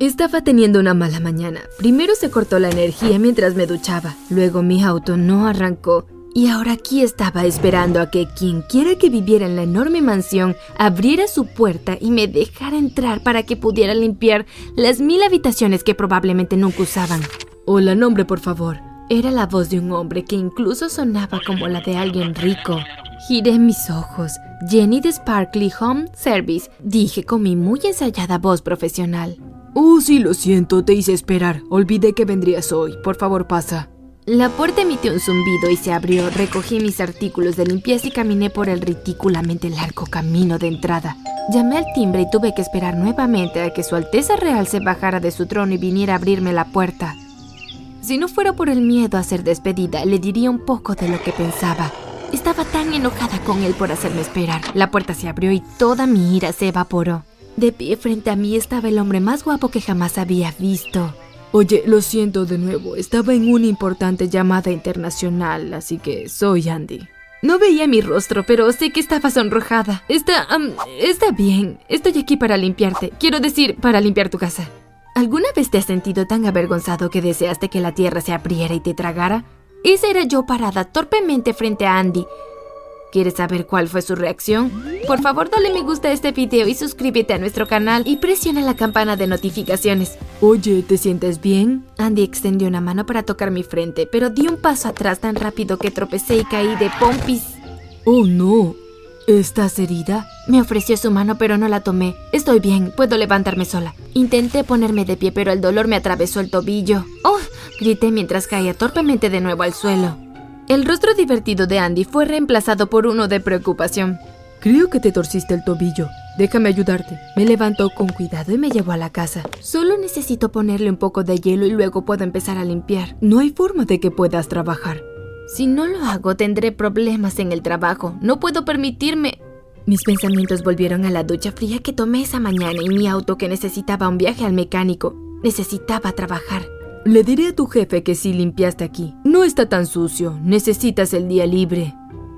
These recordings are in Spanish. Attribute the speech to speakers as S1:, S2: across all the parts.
S1: Estaba teniendo una mala mañana. Primero se cortó la energía mientras me duchaba, luego mi auto no arrancó y ahora aquí estaba esperando a que quien quiera que viviera en la enorme mansión abriera su puerta y me dejara entrar para que pudiera limpiar las mil habitaciones que probablemente nunca usaban. Hola, nombre por favor. Era la voz de un hombre que incluso sonaba como la de alguien rico. Giré mis ojos. Jenny de Sparkly Home Service, dije con mi muy ensayada voz profesional.
S2: Oh, sí, lo siento, te hice esperar. Olvidé que vendrías hoy. Por favor, pasa.
S1: La puerta emitió un zumbido y se abrió. Recogí mis artículos de limpieza y caminé por el ridículamente largo camino de entrada. Llamé al timbre y tuve que esperar nuevamente a que Su Alteza Real se bajara de su trono y viniera a abrirme la puerta. Si no fuera por el miedo a ser despedida, le diría un poco de lo que pensaba. Estaba tan enojada con él por hacerme esperar. La puerta se abrió y toda mi ira se evaporó. De pie frente a mí estaba el hombre más guapo que jamás había visto.
S2: Oye, lo siento de nuevo, estaba en una importante llamada internacional, así que soy Andy.
S1: No veía mi rostro, pero sé que estaba sonrojada. Está... está bien. Estoy aquí para limpiarte. Quiero decir, para limpiar tu casa. ¿Alguna vez te has sentido tan avergonzado que deseaste que la tierra se abriera y te tragara? Esa era yo parada torpemente frente a Andy, ¿Quieres saber cuál fue su reacción? Por favor dale me gusta a este video y suscríbete a nuestro canal y presiona la campana de notificaciones.
S2: Oye, ¿te sientes bien?
S1: Andy extendió una mano para tocar mi frente, pero di un paso atrás tan rápido que tropecé y caí de pompis.
S2: Oh no, ¿Estás herida?
S1: Me ofreció su mano, pero no la tomé. Estoy bien, puedo levantarme sola. Intenté ponerme de pie, pero el dolor me atravesó el tobillo. ¡Oh! Grité mientras caía torpemente de nuevo al suelo. El rostro divertido de Andy fue reemplazado por uno de preocupación.
S2: Creo que te torciste el tobillo. Déjame ayudarte. Me levantó con cuidado y me llevó a la casa.
S1: Solo necesito ponerle un poco de hielo y luego puedo empezar a limpiar.
S2: No hay forma de que puedas trabajar.
S1: Si no lo hago, tendré problemas en el trabajo. No puedo permitirme... Mis pensamientos volvieron a la ducha fría que tomé esa mañana y mi auto que necesitaba un viaje al mecánico. Necesitaba trabajar.
S2: Le diré a tu jefe que si limpiaste aquí. No está tan sucio. Necesitas el día libre.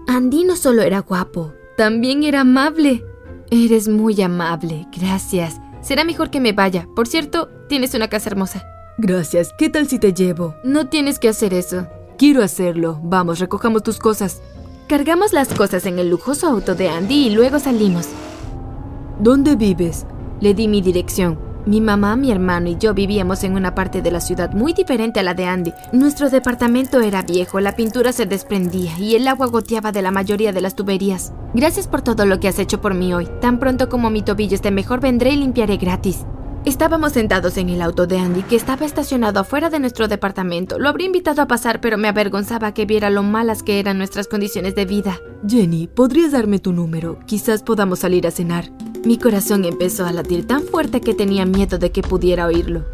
S1: Andy no solo era guapo, también era amable. Eres muy amable, gracias. Será mejor que me vaya. Por cierto, tienes una casa hermosa.
S2: Gracias. ¿Qué tal si te llevo?
S1: No tienes que hacer eso.
S2: Quiero hacerlo. Vamos, recojamos tus cosas.
S1: Cargamos las cosas en el lujoso auto de Andy y luego salimos.
S2: ¿Dónde vives?
S1: Le di mi dirección. Mi mamá, mi hermano y yo vivíamos en una parte de la ciudad muy diferente a la de Andy. Nuestro departamento era viejo, la pintura se desprendía y el agua goteaba de la mayoría de las tuberías. Gracias por todo lo que has hecho por mí hoy. Tan pronto como mi tobillo esté mejor, vendré y limpiaré gratis. Estábamos sentados en el auto de Andy que estaba estacionado afuera de nuestro departamento. Lo habría invitado a pasar, pero me avergonzaba que viera lo malas que eran nuestras condiciones de vida.
S2: Jenny, ¿podrías darme tu número? Quizás podamos salir a cenar.
S1: Mi corazón empezó a latir tan fuerte que tenía miedo de que pudiera oírlo.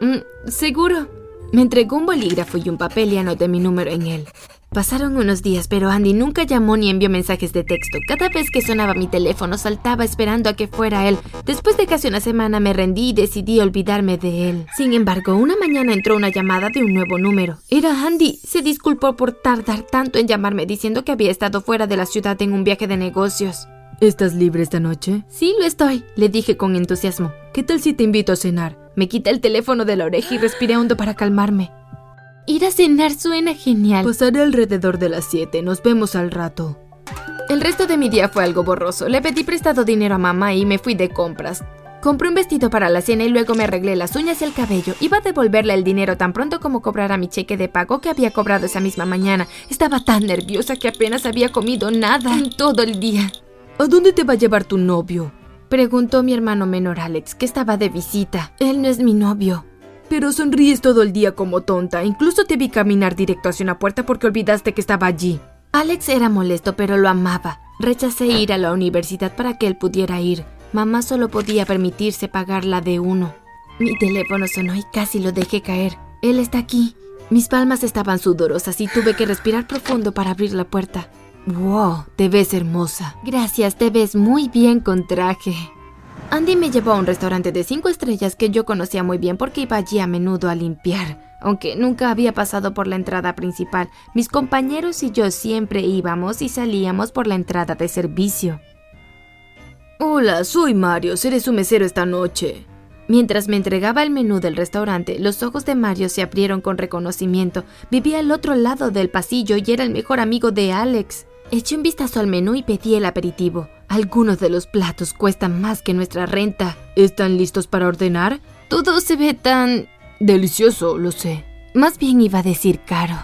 S1: Mm, seguro. Me entregó un bolígrafo y un papel y anoté mi número en él. Pasaron unos días, pero Andy nunca llamó ni envió mensajes de texto. Cada vez que sonaba mi teléfono saltaba esperando a que fuera él. Después de casi una semana me rendí y decidí olvidarme de él. Sin embargo, una mañana entró una llamada de un nuevo número. Era Andy. Se disculpó por tardar tanto en llamarme diciendo que había estado fuera de la ciudad en un viaje de negocios.
S2: ¿Estás libre esta noche?
S1: Sí, lo estoy, le dije con entusiasmo.
S2: ¿Qué tal si te invito a cenar?
S1: Me quité el teléfono de la oreja y respiré hondo para calmarme. Ir a cenar suena genial.
S2: Pasaré alrededor de las 7. Nos vemos al rato.
S1: El resto de mi día fue algo borroso. Le pedí prestado dinero a mamá y me fui de compras. Compré un vestido para la cena y luego me arreglé las uñas y el cabello. Iba a devolverle el dinero tan pronto como cobrara mi cheque de pago que había cobrado esa misma mañana. Estaba tan nerviosa que apenas había comido nada en todo el día.
S2: ¿A dónde te va a llevar tu novio?
S1: Preguntó mi hermano menor Alex, que estaba de visita. Él no es mi novio.
S2: Pero sonríes todo el día como tonta. Incluso te vi caminar directo hacia una puerta porque olvidaste que estaba allí.
S1: Alex era molesto, pero lo amaba. Rechacé ir a la universidad para que él pudiera ir. Mamá solo podía permitirse pagar la de uno. Mi teléfono sonó y casi lo dejé caer. Él está aquí. Mis palmas estaban sudorosas y tuve que respirar profundo para abrir la puerta.
S2: Wow, te ves hermosa.
S1: Gracias, te ves muy bien con traje. Andy me llevó a un restaurante de cinco estrellas que yo conocía muy bien porque iba allí a menudo a limpiar. Aunque nunca había pasado por la entrada principal, mis compañeros y yo siempre íbamos y salíamos por la entrada de servicio.
S2: Hola, soy Mario, seré su mesero esta noche.
S1: Mientras me entregaba el menú del restaurante, los ojos de Mario se abrieron con reconocimiento. Vivía al otro lado del pasillo y era el mejor amigo de Alex. Eché un vistazo al menú y pedí el aperitivo. Algunos de los platos cuestan más que nuestra renta.
S2: ¿Están listos para ordenar?
S1: Todo se ve tan...
S2: Delicioso, lo sé.
S1: Más bien iba a decir caro.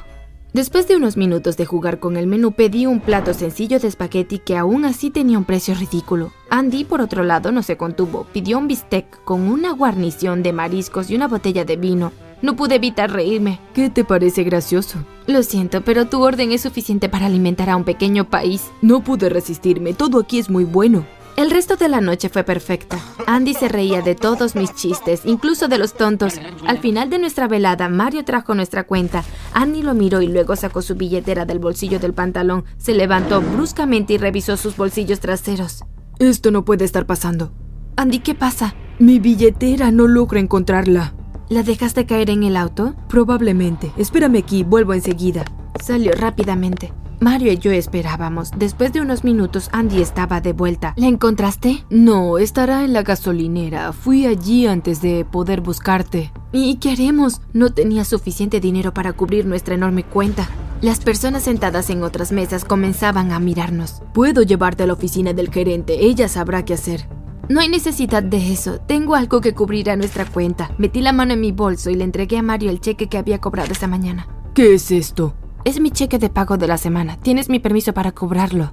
S1: Después de unos minutos de jugar con el menú, pedí un plato sencillo de espagueti que aún así tenía un precio ridículo. Andy, por otro lado, no se contuvo. Pidió un bistec con una guarnición de mariscos y una botella de vino. No pude evitar reírme.
S2: ¿Qué te parece gracioso?
S1: Lo siento, pero tu orden es suficiente para alimentar a un pequeño país.
S2: No pude resistirme, todo aquí es muy bueno.
S1: El resto de la noche fue perfecta. Andy se reía de todos mis chistes, incluso de los tontos. Al final de nuestra velada, Mario trajo nuestra cuenta. Andy lo miró y luego sacó su billetera del bolsillo del pantalón. Se levantó bruscamente y revisó sus bolsillos traseros.
S2: Esto no puede estar pasando.
S1: Andy, ¿qué pasa?
S2: Mi billetera, no logro encontrarla.
S1: ¿La dejaste caer en el auto?
S2: Probablemente. Espérame aquí, vuelvo enseguida.
S1: Salió rápidamente. Mario y yo esperábamos. Después de unos minutos, Andy estaba de vuelta. ¿La encontraste?
S2: No, estará en la gasolinera. Fui allí antes de poder buscarte.
S1: ¿Y qué haremos? No tenía suficiente dinero para cubrir nuestra enorme cuenta. Las personas sentadas en otras mesas comenzaban a mirarnos.
S2: Puedo llevarte a la oficina del gerente. Ella sabrá qué hacer.
S1: No hay necesidad de eso. Tengo algo que cubrirá nuestra cuenta. Metí la mano en mi bolso y le entregué a Mario el cheque que había cobrado esa mañana.
S2: ¿Qué es esto?
S1: Es mi cheque de pago de la semana. Tienes mi permiso para cobrarlo.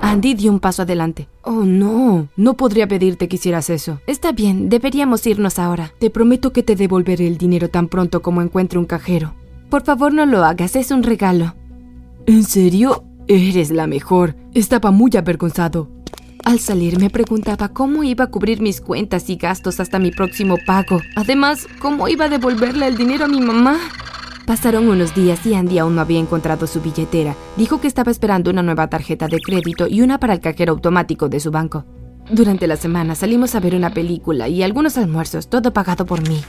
S1: Andy dio un paso adelante.
S2: Oh, no. No podría pedirte que hicieras eso.
S1: Está bien, deberíamos irnos ahora.
S2: Te prometo que te devolveré el dinero tan pronto como encuentre un cajero.
S1: Por favor, no lo hagas, es un regalo.
S2: ¿En serio? Eres la mejor. Estaba muy avergonzado.
S1: Al salir me preguntaba cómo iba a cubrir mis cuentas y gastos hasta mi próximo pago. Además, cómo iba a devolverle el dinero a mi mamá. Pasaron unos días y Andy aún no había encontrado su billetera. Dijo que estaba esperando una nueva tarjeta de crédito y una para el cajero automático de su banco. Durante la semana salimos a ver una película y algunos almuerzos, todo pagado por mí.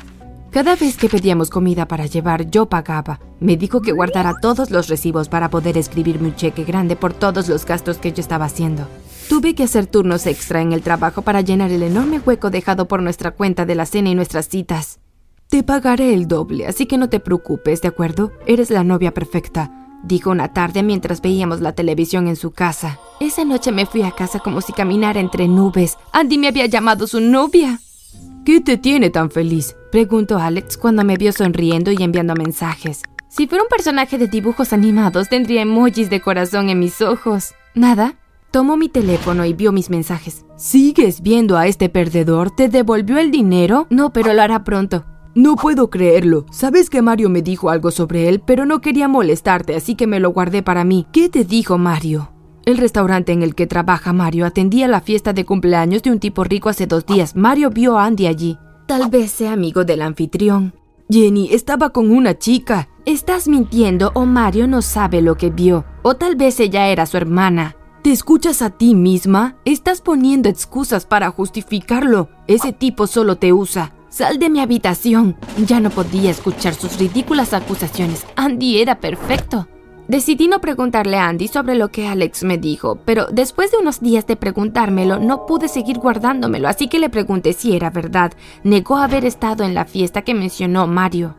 S1: Cada vez que pedíamos comida para llevar, yo pagaba. Me dijo que guardara todos los recibos para poder escribirme un cheque grande por todos los gastos que yo estaba haciendo. Tuve que hacer turnos extra en el trabajo para llenar el enorme hueco dejado por nuestra cuenta de la cena y nuestras citas.
S2: Te pagaré el doble, así que no te preocupes, ¿de acuerdo? Eres la novia perfecta,
S1: dijo una tarde mientras veíamos la televisión en su casa. Esa noche me fui a casa como si caminara entre nubes. Andy me había llamado su novia.
S2: ¿Qué te tiene tan feliz?
S1: preguntó Alex cuando me vio sonriendo y enviando mensajes. Si fuera un personaje de dibujos animados, tendría emojis de corazón en mis ojos. ¿Nada? Tomó mi teléfono y vio mis mensajes.
S2: ¿Sigues viendo a este perdedor? ¿Te devolvió el dinero?
S1: No, pero lo hará pronto.
S2: No puedo creerlo. Sabes que Mario me dijo algo sobre él, pero no quería molestarte, así que me lo guardé para mí. ¿Qué te dijo Mario? El restaurante en el que trabaja Mario atendía la fiesta de cumpleaños de un tipo rico hace dos días. Mario vio a Andy allí.
S1: Tal vez sea amigo del anfitrión.
S2: Jenny, estaba con una chica.
S1: Estás mintiendo o Mario no sabe lo que vio. O tal vez ella era su hermana.
S2: ¿Te escuchas a ti misma? Estás poniendo excusas para justificarlo. Ese tipo solo te usa.
S1: Sal de mi habitación. Ya no podía escuchar sus ridículas acusaciones. Andy era perfecto. Decidí no preguntarle a Andy sobre lo que Alex me dijo, pero después de unos días de preguntármelo, no pude seguir guardándomelo, así que le pregunté si era verdad. Negó haber estado en la fiesta que mencionó Mario.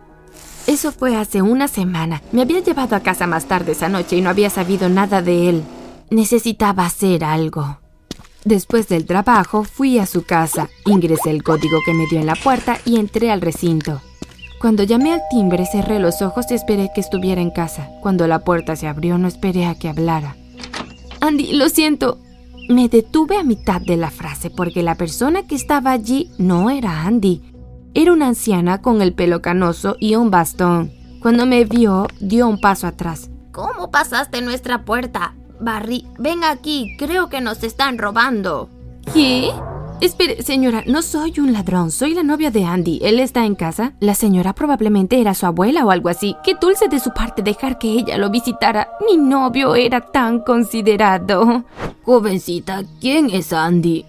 S1: Eso fue hace una semana. Me había llevado a casa más tarde esa noche y no había sabido nada de él. Necesitaba hacer algo. Después del trabajo fui a su casa, ingresé el código que me dio en la puerta y entré al recinto. Cuando llamé al timbre cerré los ojos y esperé que estuviera en casa. Cuando la puerta se abrió no esperé a que hablara. Andy, lo siento. Me detuve a mitad de la frase porque la persona que estaba allí no era Andy. Era una anciana con el pelo canoso y un bastón. Cuando me vio, dio un paso atrás.
S3: ¿Cómo pasaste nuestra puerta? Barry, ven aquí, creo que nos están robando.
S1: ¿Qué? Espere, señora, no soy un ladrón, soy la novia de Andy. ¿Él está en casa? La señora probablemente era su abuela o algo así. Qué dulce de su parte dejar que ella lo visitara. Mi novio era tan considerado.
S3: Jovencita, ¿quién es Andy?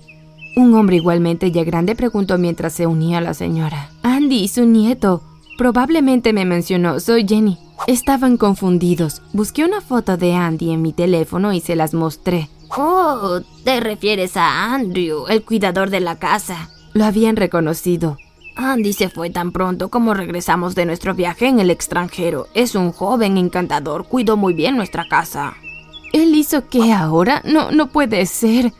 S1: Un hombre igualmente ya grande preguntó mientras se unía a la señora. Andy, su nieto. Probablemente me mencionó, soy Jenny. Estaban confundidos. Busqué una foto de Andy en mi teléfono y se las mostré.
S3: Oh, te refieres a Andrew, el cuidador de la casa.
S1: Lo habían reconocido.
S3: Andy se fue tan pronto como regresamos de nuestro viaje en el extranjero. Es un joven encantador, cuidó muy bien nuestra casa.
S2: ¿Él hizo qué ahora? No, no puede ser.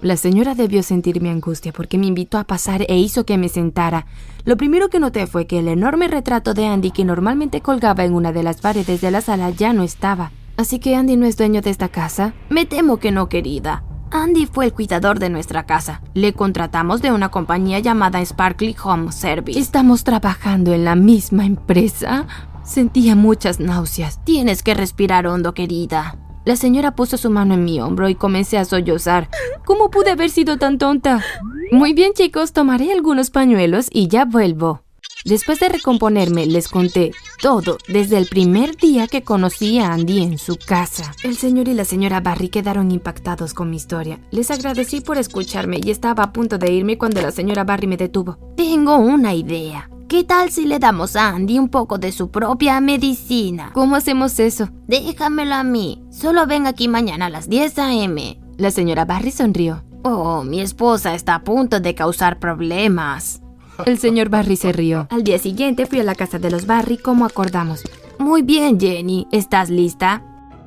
S2: La señora debió sentir mi angustia porque me invitó a pasar e hizo que me sentara. Lo primero que noté fue que el enorme retrato de Andy que normalmente colgaba en una de las paredes de la sala ya no estaba. Así que Andy no es dueño de esta casa.
S3: Me temo que no, querida. Andy fue el cuidador de nuestra casa. Le contratamos de una compañía llamada Sparkly Home Service.
S2: ¿Estamos trabajando en la misma empresa? Sentía muchas náuseas.
S3: Tienes que respirar hondo, querida.
S2: La señora puso su mano en mi hombro y comencé a sollozar. ¿Cómo pude haber sido tan tonta? Muy bien, chicos, tomaré algunos pañuelos y ya vuelvo. Después de recomponerme, les conté todo desde el primer día que conocí a Andy en su casa. El señor y la señora Barry quedaron impactados con mi historia. Les agradecí por escucharme y estaba a punto de irme cuando la señora Barry me detuvo.
S3: Tengo una idea. ¿Qué tal si le damos a Andy un poco de su propia medicina?
S2: ¿Cómo hacemos eso?
S3: Déjamelo a mí. Solo ven aquí mañana a las 10 a.m.
S2: La señora Barry sonrió.
S3: Oh, mi esposa está a punto de causar problemas.
S2: El señor Barry se rió. Al día siguiente fui a la casa de los Barry como acordamos.
S3: Muy bien, Jenny. ¿Estás lista?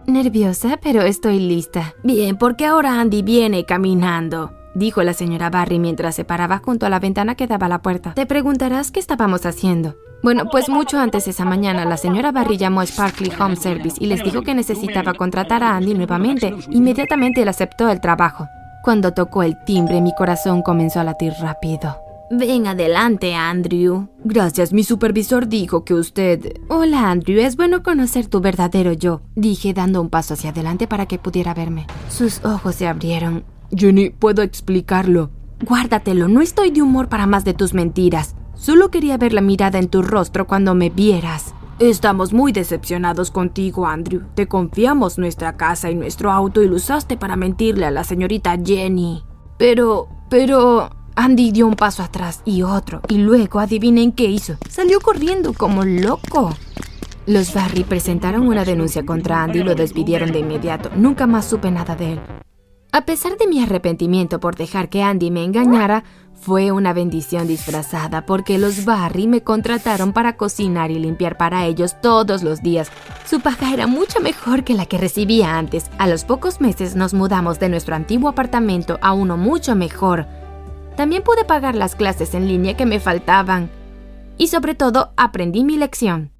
S2: Nerviosa, pero estoy lista.
S3: Bien, porque ahora Andy viene caminando.
S2: Dijo la señora Barry mientras se paraba junto a la ventana que daba a la puerta. Te preguntarás qué estábamos haciendo. Bueno, pues mucho antes esa mañana la señora Barry llamó a Sparkly Home Service y les dijo que necesitaba contratar a Andy nuevamente. Inmediatamente él aceptó el trabajo. Cuando tocó el timbre mi corazón comenzó a latir rápido.
S3: Ven adelante, Andrew.
S2: Gracias, mi supervisor dijo que usted... Hola, Andrew, es bueno conocer tu verdadero yo, dije dando un paso hacia adelante para que pudiera verme. Sus ojos se abrieron. Jenny, puedo explicarlo. Guárdatelo, no estoy de humor para más de tus mentiras. Solo quería ver la mirada en tu rostro cuando me vieras. Estamos muy decepcionados contigo, Andrew. Te confiamos nuestra casa y nuestro auto y lo usaste para mentirle a la señorita Jenny. Pero, pero... Andy dio un paso atrás y otro, y luego adivinen qué hizo. Salió corriendo como loco. Los Barry presentaron una denuncia contra Andy y lo despidieron de inmediato. Nunca más supe nada de él. A pesar de mi arrepentimiento por dejar que Andy me engañara, fue una bendición disfrazada porque los Barry me contrataron para cocinar y limpiar para ellos todos los días. Su paga era mucho mejor que la que recibía antes. A los pocos meses nos mudamos de nuestro antiguo apartamento a uno mucho mejor. También pude pagar las clases en línea que me faltaban. Y sobre todo aprendí mi lección.